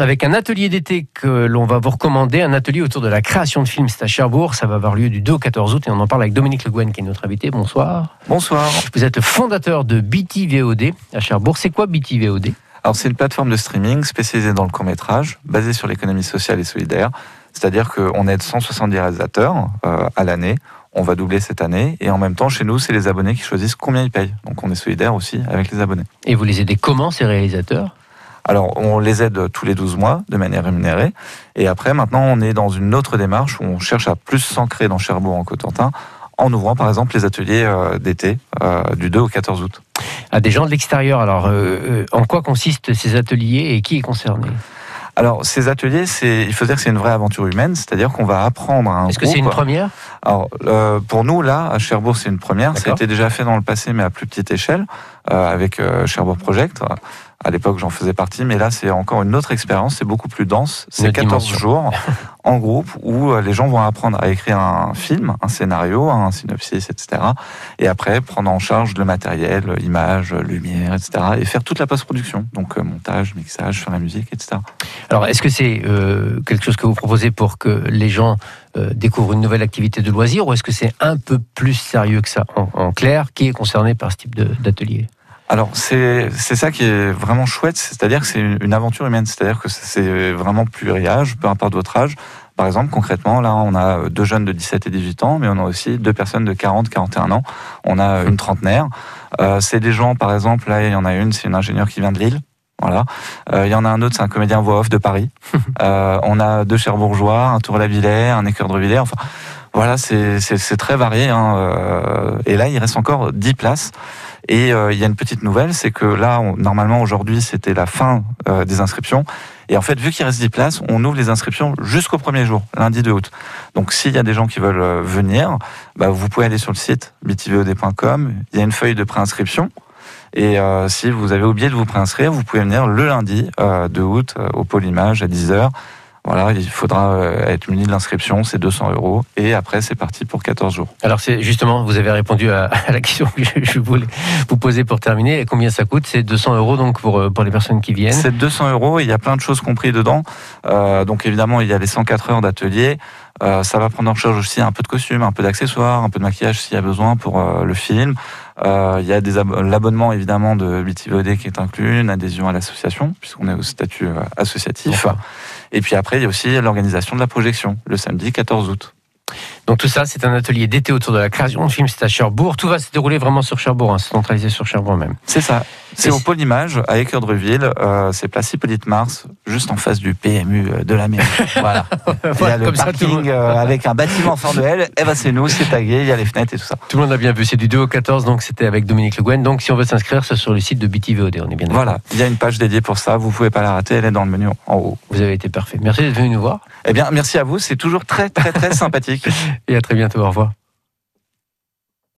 avec un atelier d'été que l'on va vous recommander, un atelier autour de la création de films. C'est à Cherbourg, ça va avoir lieu du 2 au 14 août et on en parle avec Dominique Le Guen qui est notre invité. Bonsoir. Bonsoir. Vous êtes le fondateur de BT VOD à Cherbourg. C'est quoi BT VOD Alors c'est une plateforme de streaming spécialisée dans le court métrage, basée sur l'économie sociale et solidaire. C'est-à-dire qu'on aide 170 réalisateurs euh, à l'année. On va doubler cette année. Et en même temps, chez nous, c'est les abonnés qui choisissent combien ils payent. Donc on est solidaire aussi avec les abonnés. Et vous les aidez comment, ces réalisateurs? Alors, on les aide tous les 12 mois de manière rémunérée. Et après, maintenant, on est dans une autre démarche où on cherche à plus s'ancrer dans Cherbourg en Cotentin en ouvrant par exemple les ateliers euh, d'été euh, du 2 au 14 août. À des gens de l'extérieur, alors euh, en quoi consistent ces ateliers et qui est concerné? Alors, ces ateliers, c'est, il faut dire que c'est une vraie aventure humaine, c'est-à-dire qu'on va apprendre à un Est-ce que c'est une première? Alors, pour nous, là, à Cherbourg, c'est une première. Ça a été déjà fait dans le passé, mais à plus petite échelle, avec Cherbourg Project. À l'époque, j'en faisais partie, mais là, c'est encore une autre expérience. C'est beaucoup plus dense. C'est 14 jours en groupe où euh, les gens vont apprendre à écrire un film, un scénario, un synopsis, etc. Et après, prendre en charge le matériel, images, lumière, etc. Et faire toute la post-production. Donc, euh, montage, mixage, faire la musique, etc. Alors, est-ce que c'est euh, quelque chose que vous proposez pour que les gens découvrent une nouvelle activité de loisir ou est-ce que c'est un peu plus sérieux que ça en clair, qui est concerné par ce type d'atelier? Alors c'est ça qui est vraiment chouette, c'est-à-dire que c'est une, aventure humaine, c'est-à-dire que c'est vraiment pluriage, peu importe votre âge. Par exemple, concrètement, là, on a deux jeunes de 17 et 18 ans, mais on a aussi deux personnes de 40, 41 ans. On a une trentenaire. Euh, c'est des gens, par exemple, là, il y en a une, c'est une ingénieure qui vient de Lille. Voilà. Euh, il y en a un autre, c'est un comédien voix off de Paris. euh, on a deux Cherbourgeois, un Tour-la-Villers, un Écœur de Villers. Enfin, voilà, c'est très varié. Hein. Euh, et là, il reste encore 10 places. Et euh, il y a une petite nouvelle, c'est que là, normalement aujourd'hui, c'était la fin euh, des inscriptions. Et en fait, vu qu'il reste 10 places, on ouvre les inscriptions jusqu'au premier jour, lundi 2 août. Donc s'il y a des gens qui veulent euh, venir, bah, vous pouvez aller sur le site btvod.com. Il y a une feuille de préinscription. Et euh, si vous avez oublié de vous préinscrire, vous pouvez venir le lundi euh, 2 août au pôle image à 10h. Voilà, il faudra euh, être muni de l'inscription, c'est 200 euros. Et après, c'est parti pour 14 jours. Alors, c'est justement, vous avez répondu à, la question que je voulais vous poser pour terminer. Et combien ça coûte? C'est 200 euros donc pour, euh, pour les personnes qui viennent C'est 200 euros. Il y a plein de choses comprises dedans. Euh, donc, évidemment, il y a les 104 heures d'atelier. Euh, ça va prendre en charge aussi un peu de costume, un peu d'accessoires, un peu de maquillage s'il y a besoin pour euh, le film. Euh, il y a des l'abonnement évidemment de BTVOD qui est inclus, une adhésion à l'association puisqu'on est au statut associatif. Et puis après, il y a aussi l'organisation de la projection le samedi 14 août. Donc tout ça, c'est un atelier d'été autour de la création de films. C'est à Cherbourg. Tout va se dérouler vraiment sur Cherbourg, hein, centralisé sur Cherbourg même. C'est ça. C'est au pôle image à Équerdreville. Euh, c'est place Hippolyte Mars, juste en face du PMU euh, de la mairie. voilà. il y a le parking euh, avec un bâtiment fort de L. Eh ben c'est nous, c'est tagué, il y a les fenêtres et tout ça. Tout le monde a bien vu. C'est du 2 au 14, donc c'était avec Dominique Le Guen. Donc si on veut s'inscrire, c'est sur le site de BTVOD. On est bien Voilà. Il y a une page dédiée pour ça. Vous pouvez pas la rater. Elle est dans le menu en haut. Vous avez été parfait. Merci d'être venu nous voir. Eh bien, merci à vous. C'est toujours très, très, très sympathique. Et à très bientôt. Au revoir.